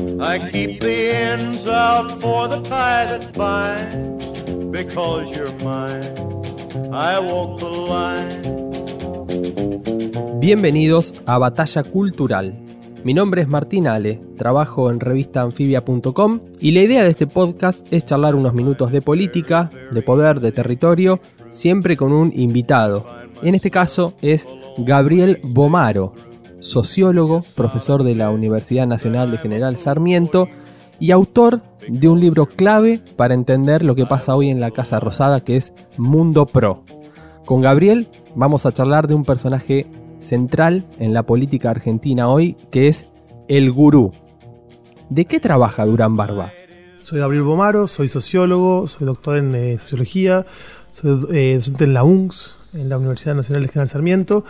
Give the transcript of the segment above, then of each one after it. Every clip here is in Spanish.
I keep the ends for the tie that. Because you're mine, I walk the line. Bienvenidos a Batalla Cultural. Mi nombre es Martín Ale, trabajo en revistaanfibia.com y la idea de este podcast es charlar unos minutos de política, de poder, de territorio, siempre con un invitado. En este caso es Gabriel Bomaro, sociólogo, profesor de la Universidad Nacional de General Sarmiento y autor de un libro clave para entender lo que pasa hoy en la Casa Rosada, que es Mundo Pro. Con Gabriel vamos a charlar de un personaje central en la política argentina hoy, que es el gurú. ¿De qué trabaja Durán Barba? Soy Gabriel Bomaro, soy sociólogo, soy doctor en eh, sociología, soy eh, docente en la UNCS, en la Universidad Nacional de General Sarmiento,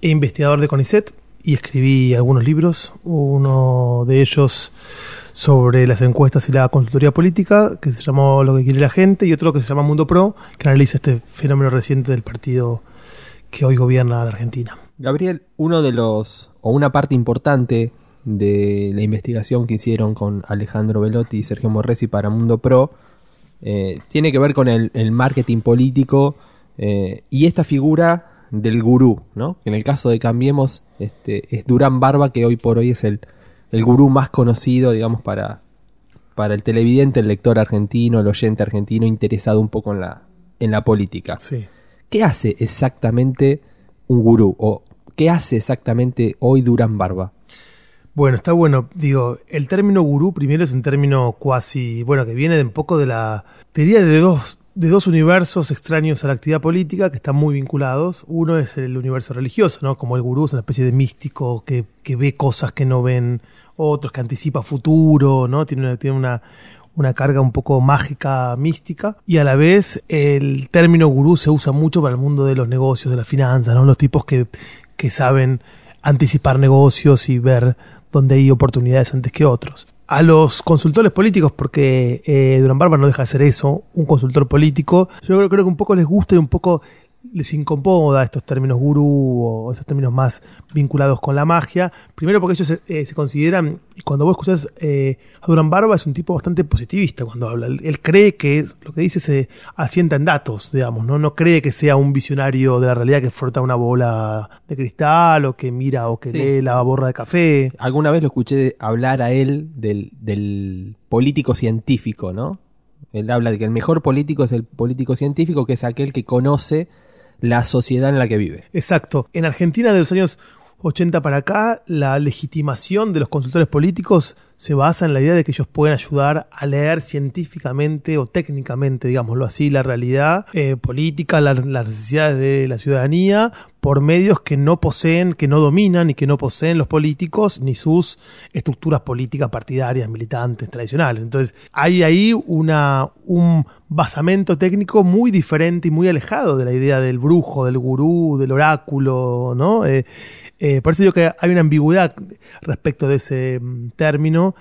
e investigador de CONICET, y escribí algunos libros, uno de ellos sobre las encuestas y la consultoría política, que se llamó Lo que quiere la gente, y otro que se llama Mundo Pro, que analiza este fenómeno reciente del partido que hoy gobierna la Argentina. Gabriel, uno de los, o una parte importante de la investigación que hicieron con Alejandro Velotti y Sergio Morresi para Mundo Pro, eh, tiene que ver con el, marketing político eh, y esta figura del gurú, ¿no? En el caso de Cambiemos, este, es Durán Barba, que hoy por hoy es el, el gurú más conocido, digamos, para, para el televidente, el lector argentino, el oyente argentino interesado un poco en la, en la política. Sí. ¿Qué hace exactamente un gurú? ¿O qué hace exactamente hoy Durán Barba? Bueno, está bueno. Digo, el término gurú primero es un término cuasi, bueno, que viene de un poco de la, teoría de dos de dos universos extraños a la actividad política que están muy vinculados. Uno es el universo religioso, ¿no? Como el gurú es una especie de místico que, que ve cosas que no ven otros, que anticipa futuro, ¿no? Tiene una, tiene una, una carga un poco mágica, mística. Y a la vez el término gurú se usa mucho para el mundo de los negocios, de las finanzas, ¿no? Los tipos que, que saben anticipar negocios y ver dónde hay oportunidades antes que otros a los consultores políticos, porque eh, Durán Barba no deja de ser eso, un consultor político. Yo creo, creo, que un poco les gusta y un poco les incomoda estos términos gurú o esos términos más vinculados con la magia. Primero porque ellos se, eh, consideran, y cuando vos escuchás eh, a Durán Barba es un tipo bastante positivista cuando habla. Él, cree que lo que dice se asienta en datos, digamos, ¿no? No cree que sea un visionario de la realidad que frota una bola de cristal o que mira o que lee la borra de café. Alguna vez lo escuché hablar a él del, del político científico, ¿no? Él habla de que el mejor político es el político científico, que es aquel que conoce la sociedad en la que vive. Exacto. En Argentina de los años 80 para acá, la legitimación de los consultores políticos se basa en la idea de que ellos pueden ayudar a leer científicamente o técnicamente, digámoslo así, la realidad eh, política, las necesidades de la ciudadanía por medios que no poseen, que no dominan y que no poseen los políticos ni sus estructuras políticas partidarias, militantes, tradicionales. Entonces, hay ahí una, un basamento técnico muy diferente y muy alejado de la idea del brujo, del gurú, del oráculo, ¿no? Eh, eh, por eso digo que hay una ambigüedad respecto de ese mm, término,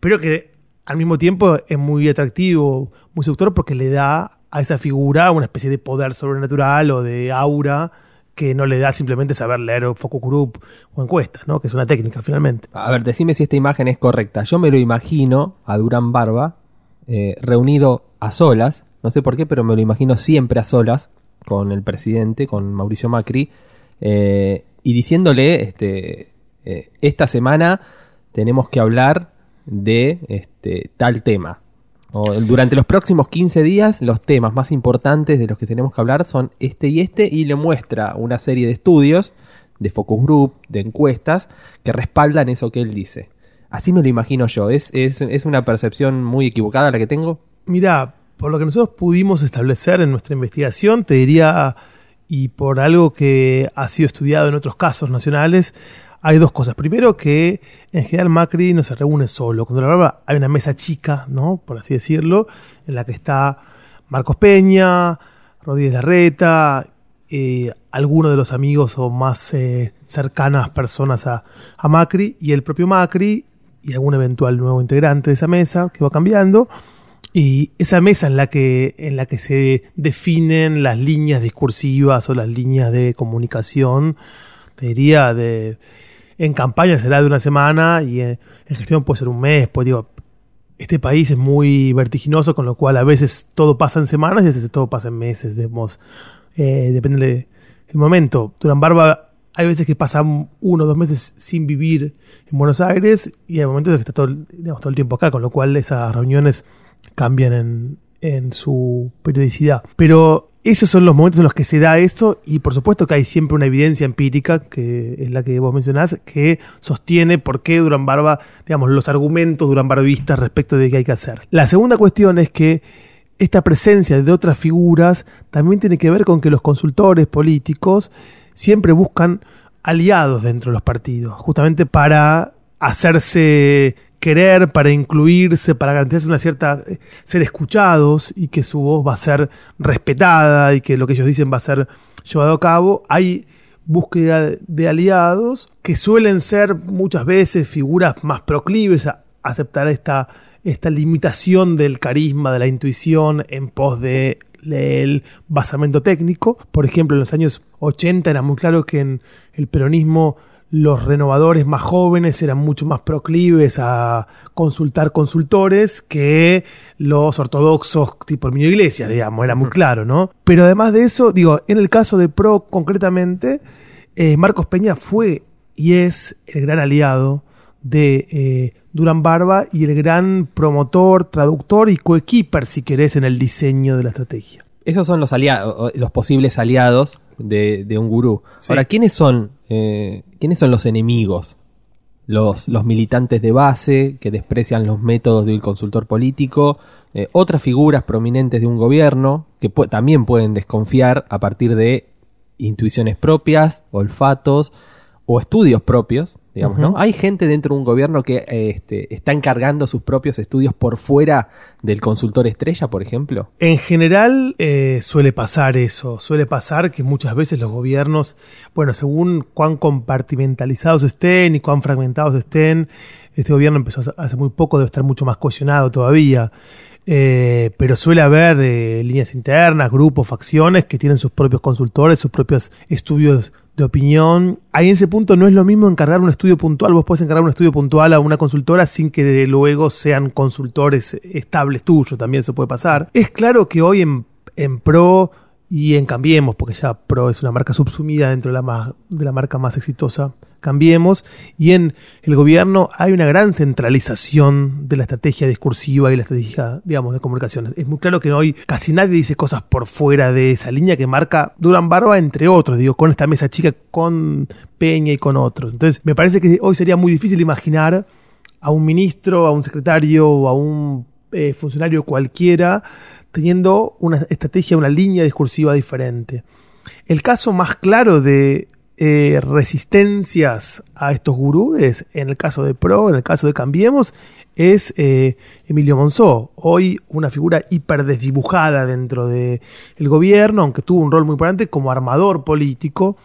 pero que al mismo tiempo es muy atractivo, muy seductor porque le da a esa figura una especie de poder sobrenatural o de aura que no le da simplemente saber leer focus group o encuestas, ¿no? que es una técnica finalmente. A ver, decime si esta imagen es correcta. Yo me lo imagino a Durán Barba eh, reunido a solas, no sé por qué, pero me lo imagino siempre a solas con el presidente, con Mauricio Macri, eh, y diciéndole, este, eh, esta semana tenemos que hablar de este, tal tema. Durante los próximos 15 días, los temas más importantes de los que tenemos que hablar son este y este, y le muestra una serie de estudios, de focus group, de encuestas, que respaldan eso que él dice. Así me lo imagino yo. ¿Es, es, es una percepción muy equivocada la que tengo? Mira, por lo que nosotros pudimos establecer en nuestra investigación, te diría y por algo que ha sido estudiado en otros casos nacionales, hay dos cosas. Primero que en general Macri no se reúne solo. Con Durán Barba hay una mesa chica, ¿no? Por así decirlo, en la que está Marcos Peña, Rodríguez Larreta, eh, algunos de los amigos o más eh, cercanas personas a, a Macri y el propio Macri y algún eventual nuevo integrante de esa mesa que va cambiando. Y esa mesa en la que, en la que se definen las líneas discursivas o las líneas de comunicación, te diría, de, en campaña será de una semana y en, en gestión puede ser un mes, pues digo, este país es muy vertiginoso, con lo cual a veces todo pasa en semanas y a veces todo pasa en meses, digamos, eh, depende del momento. Durán Barba hay veces que pasa uno o dos meses sin vivir en Buenos Aires y hay momentos en que está todo, digamos, todo el tiempo acá, con lo cual esas reuniones cambian en, en su periodicidad. Pero esos son los momentos en los que se da esto y por supuesto que hay siempre una evidencia empírica, que es la que vos mencionás, que sostiene por qué Durán Barba, digamos, los argumentos Durán Barbistas respecto de qué hay que hacer. La segunda cuestión es que esta presencia de otras figuras también tiene que ver con que los consultores políticos siempre buscan aliados dentro de los partidos, justamente para hacerse querer, para incluirse, para garantizarse una cierta eh, ser escuchados y que su voz va a ser respetada y que lo que ellos dicen va a ser llevado a cabo, hay búsqueda de aliados que suelen ser muchas veces figuras más proclives a aceptar esta, esta limitación del carisma, de la intuición en pos de el basamento técnico. Por ejemplo, en los años 80 era muy claro que en el peronismo los renovadores más jóvenes eran mucho más proclives a consultar consultores que los ortodoxos tipo el Iglesias, digamos, era muy claro, ¿no? Pero además de eso, digo, en el caso de PRO concretamente, eh, Marcos Peña fue y es el gran aliado de eh, Durán Barba y el gran promotor, traductor y coequiper, si querés, en el diseño de la estrategia. Esos son los aliados, los posibles aliados de, de un gurú. Sí. Ahora, ¿quiénes son, eh, ¿quiénes son los enemigos? Los, los militantes de base que desprecian los métodos del consultor político, eh, otras figuras prominentes de un gobierno que pu- también pueden desconfiar a partir de intuiciones propias, olfatos o estudios propios, digamos, ¿no? Hay gente dentro de un gobierno que este, está encargando sus propios estudios por fuera del consultor estrella, por ejemplo. En general eh, suele pasar eso, suele pasar que muchas veces los gobiernos, bueno, según cuán compartimentalizados estén y cuán fragmentados estén, este gobierno empezó hace- hace muy poco, debe estar mucho más cohesionado todavía, eh, pero suele haber eh, líneas internas, grupos, facciones que tienen sus propios consultores, sus propios estudios de opinión. Ahí en ese punto no es lo mismo encargar un estudio puntual, vos podés encargar un estudio puntual a una consultora sin que desde luego sean consultores estables tuyos, también eso puede pasar. Es claro que hoy en, en Pro y en Cambiemos, porque ya Pro es una marca subsumida dentro de la, más, de la marca más exitosa, Cambiemos, y en el gobierno hay una gran centralización de la estrategia discursiva y la estrategia, digamos, de comunicaciones. Es muy claro que hoy casi nadie dice cosas por fuera de esa línea que marca Durán Barba, entre otros, digo, con esta mesa chica, con Peña y con otros. Entonces, me parece que hoy sería muy difícil imaginar a un ministro, a un secretario o a un eh, funcionario cualquiera teniendo una estrategia, una línea discursiva diferente. El caso más claro de eh, resistencias a estos gurúes, en el caso de PRO, en el caso de Cambiemos, es eh, Emilio Monzó, hoy una figura hiper desdibujada dentro del gobierno, aunque tuvo un rol muy importante como armador político.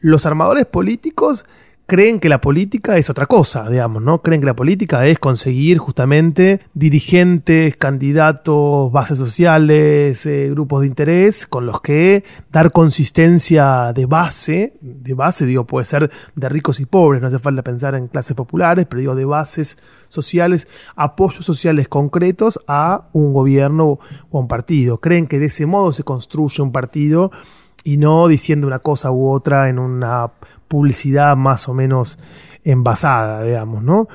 Los armadores políticos creen que la política es otra cosa, digamos, ¿no? Creen que la política es conseguir justamente dirigentes, candidatos, bases sociales, eh, grupos de interés con los que dar consistencia de base, de base digo, puede ser de ricos y pobres, no hace falta pensar en clases populares, pero digo de bases sociales, apoyos sociales concretos a un gobierno o a un partido. Creen que de ese modo se construye un partido y no diciendo una cosa u otra en una publicidad más o menos envasada, digamos, ¿no?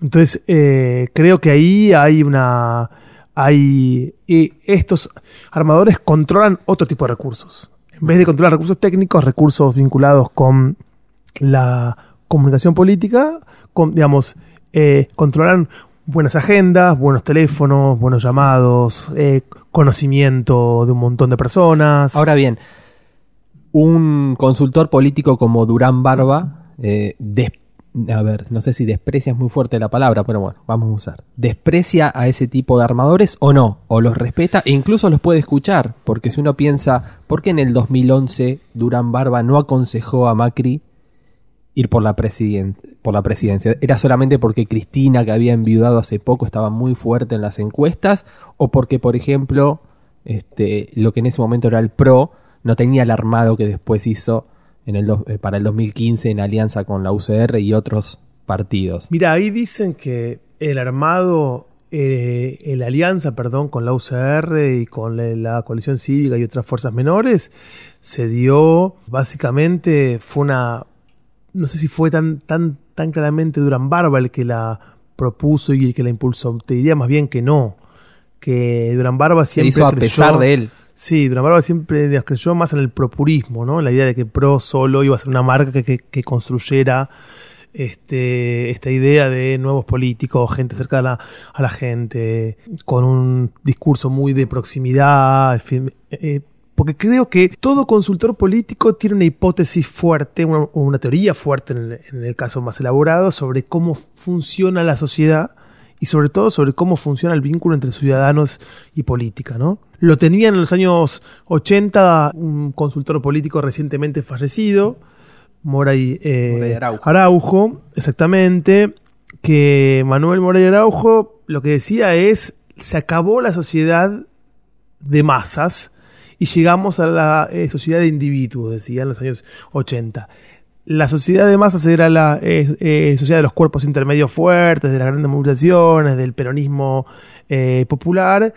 Entonces, eh, creo que ahí hay una... Hay, y estos armadores controlan otro tipo de recursos. En vez de controlar recursos técnicos, recursos vinculados con la comunicación política, digamos, eh, controlan buenas agendas, buenos teléfonos, buenos llamados, eh, conocimiento de un montón de personas. Ahora bien, un consultor político como Durán Barba eh, a ver, no sé si desprecia es muy fuerte la palabra, pero bueno, vamos a usar. ¿Desprecia a ese tipo de armadores o no? ¿O los respeta? E incluso los puede escuchar, porque si uno piensa, ¿por qué en el 2011 Durán Barba no aconsejó a Macri ir por la, por la presidencia? ¿Era solamente porque Cristina, que había enviudado hace poco, estaba muy fuerte en las encuestas? ¿O porque, por ejemplo, este, lo que en ese momento era el PRO, no tenía el armado que después hizo en el eh, para el 2015 en alianza con la UCR y otros partidos. Mira, ahí dicen que el armado, eh, la alianza, perdón, con la UCR y con la, coalición cívica y otras fuerzas menores, se dio, básicamente, fue una, no sé si fue tan, tan, tan claramente Durán Barba el que la propuso y el que la impulsó, te diría más bien que no, que Durán Barba siempre... Se hizo a pesar de él. Sí, Durán siempre creyó más en el propurismo, ¿no? La idea de que Pro solo iba a ser una marca que, construyera este, esta idea de nuevos políticos, gente cerca a la, gente, con un discurso muy de proximidad, eh, porque creo que todo consultor político tiene una hipótesis fuerte, una, una teoría fuerte en el, caso más elaborado, sobre cómo funciona la sociedad y sobre todo sobre cómo funciona el vínculo entre ciudadanos y política, ¿no? Lo tenía en los años 80 un consultor político recientemente fallecido, Moray, eh, Araujo. exactamente, que Manuel Moray Araujo lo que decía es, se acabó la sociedad de masas y llegamos a la eh, sociedad de individuos, decía en los años 80 la sociedad de masas era la eh, sociedad de los cuerpos intermedios fuertes, de las grandes movilizaciones, del peronismo eh, popular.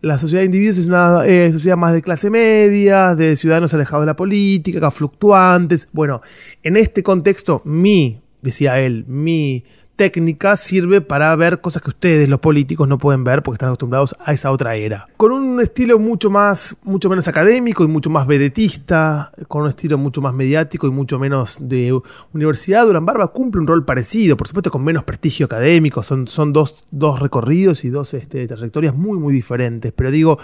La sociedad de individuos es una eh, sociedad más de clase media, de ciudadanos alejados de la política, fluctuantes. Bueno, en este contexto, mi, decía él, mi técnica sirve para ver cosas que ustedes, los políticos, no pueden ver porque están acostumbrados a esa otra era. Con un estilo mucho más, mucho menos académico y mucho más vedetista, con un estilo mucho más mediático y mucho menos de universidad, Durán Barba cumple un rol parecido, por supuesto con menos prestigio académico, son, son dos, dos recorridos y dos este, trayectorias muy, muy diferentes, pero digo,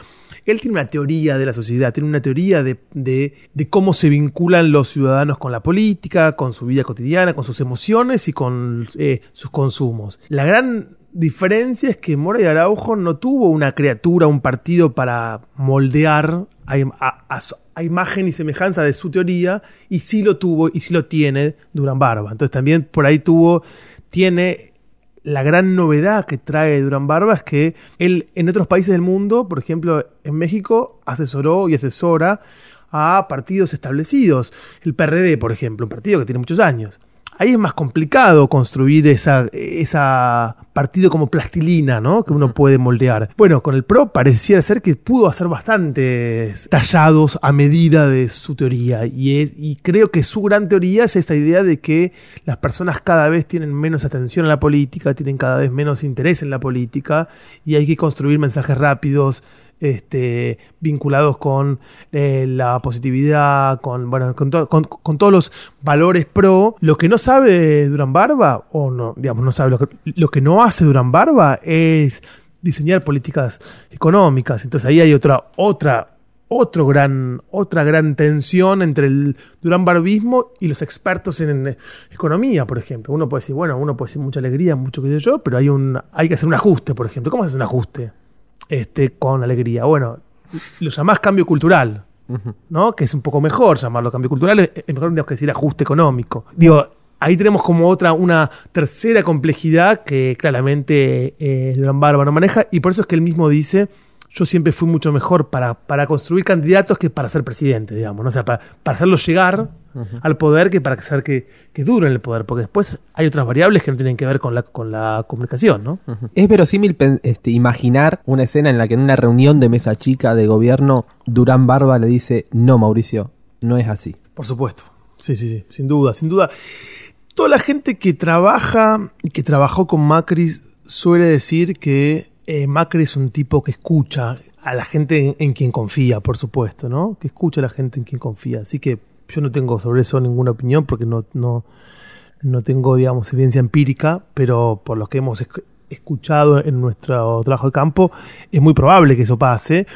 él tiene una teoría de la sociedad, tiene una teoría de, de, cómo se vinculan los ciudadanos con la política, con su vida cotidiana, con sus emociones y con eh, sus consumos. La gran diferencia es que Mora y Araujo no tuvo una criatura, un partido para moldear a, imagen y semejanza de su teoría, y sí lo tuvo y sí lo tiene Durán Barba. Entonces también por ahí tuvo, tiene la gran novedad que trae Durán Barba es que él en otros países del mundo, por ejemplo en México, asesoró y asesora a partidos establecidos. El PRD, por ejemplo, un partido que tiene muchos años ahí es más complicado construir esa, esa partido como plastilina, ¿no? Que uno puede moldear. Bueno, con el PRO pareciera ser que pudo hacer bastantes tallados a medida de su teoría. Y, y creo que su gran teoría es esta idea de que las personas cada vez tienen menos atención a la política, tienen cada vez menos interés en la política y hay que construir mensajes rápidos, este, vinculados con eh, la positividad, con, bueno, con, todos los valores pro. Lo que no sabe Durán Barba, o no, digamos, no sabe, lo que, no hace Durán Barba es diseñar políticas económicas. Entonces ahí hay otra, otra, otro gran, otra gran tensión entre el Durán Barbismo y los expertos en, economía, por ejemplo. Uno puede decir, bueno, uno puede decir mucha alegría, mucho que yo, pero hay un, hay que hacer un ajuste, por ejemplo. ¿Cómo se hace un ajuste? Este, con alegría. Bueno, lo llamás cambio cultural, ¿no? Que es un poco mejor llamarlo cambio cultural, es mejor que decir ajuste económico. Digo, ahí tenemos como otra, una tercera complejidad que claramente eh, Durán Barba no maneja, y por eso es que él mismo dice yo siempre fui mucho mejor para, para construir candidatos que para ser presidente, digamos, ¿no? o sea, para, para hacerlos llegar al poder que para hacer que, que en el poder, porque después hay otras variables que no tienen que ver con la, con la comunicación, ¿no? Es verosímil este, imaginar una escena en la que en una reunión de mesa chica de gobierno Durán Barba le dice, no, Mauricio, no es así. Por supuesto, sí, sí, sí, sin duda, sin duda. Toda la gente que trabaja y que trabajó con Macri suele decir que eh, Macri es un tipo que escucha a la gente en, quien confía, por supuesto, ¿no? Que escucha a la gente en quien confía. Así que yo no tengo sobre eso ninguna opinión porque no, no, no tengo, digamos, evidencia empírica, pero por lo que hemos escuchado en nuestro trabajo de campo, es muy probable que eso pase.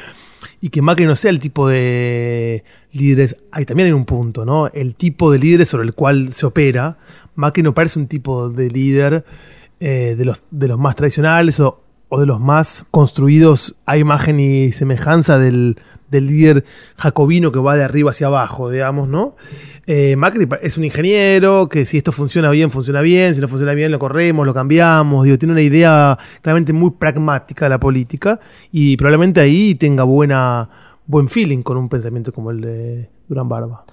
y que Macri no sea el tipo de líderes, ahí también hay un punto, ¿no? El tipo de líderes sobre el cual se opera. Macri no parece un tipo de líder eh, de, los, de los más tradicionales o, o de los más construidos a imagen y semejanza del, del líder jacobino que va de arriba hacia abajo, digamos, ¿no? Eh, Macri es un ingeniero que si esto funciona bien, funciona bien, si no funciona bien, lo corremos, lo cambiamos, digo, tiene una idea claramente muy pragmática de la política y probablemente ahí tenga buena, buen feeling con un pensamiento como el de Durán Barba.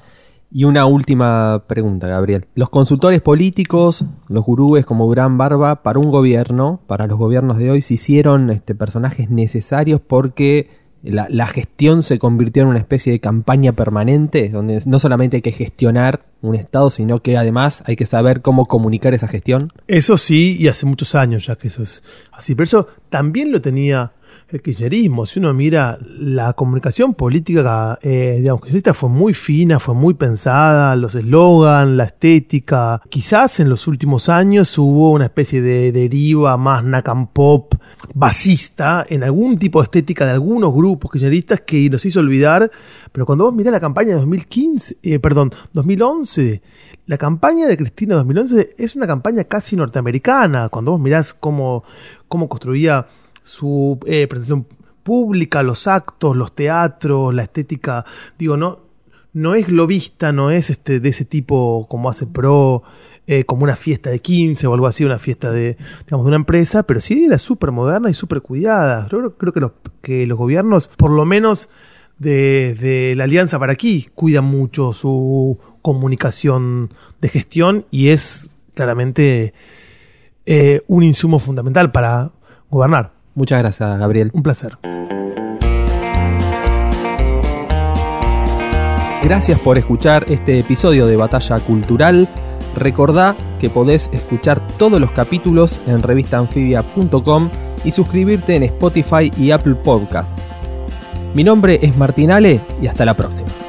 Y una última pregunta, Gabriel. Los consultores políticos, los gurúes como Durán Barba, para un gobierno, para los gobiernos de hoy, se hicieron este, personajes necesarios porque la, gestión se convirtió en una especie de campaña permanente, donde no solamente hay que gestionar un Estado, sino que además hay que saber cómo comunicar esa gestión. Eso sí, y hace muchos años ya que eso es así. Pero eso también lo tenía el kirchnerismo, si uno mira la comunicación política, eh, digamos, kirchnerista fue muy fina, fue muy pensada, los eslogans, la estética. Quizás en los últimos años hubo una especie de deriva más nakam pop, basista, en algún tipo de estética de algunos grupos kirchneristas que nos hizo olvidar. Pero cuando vos mirás la campaña de 2015, eh, perdón, 2011, la campaña de Cristina 2011 es una campaña casi norteamericana. Cuando vos mirás cómo, cómo construía su eh, presentación pública, los actos, los teatros, la estética, digo, no, no es globista, no es este, de ese tipo como hace Pro, eh, como una fiesta de 15 o algo así, una fiesta de, digamos, de una empresa, pero sí era súper moderna y súper cuidada. Yo creo, que, los, que los gobiernos, por lo menos de, la Alianza para aquí, cuidan mucho su comunicación de gestión y es claramente eh, un insumo fundamental para gobernar. Muchas gracias, Gabriel. Un placer. Gracias por escuchar este episodio de Batalla Cultural. Recordá que podés escuchar todos los capítulos en revistaanfibia.com y suscribirte en Spotify y Apple Podcast. Mi nombre es Martinale y hasta la próxima.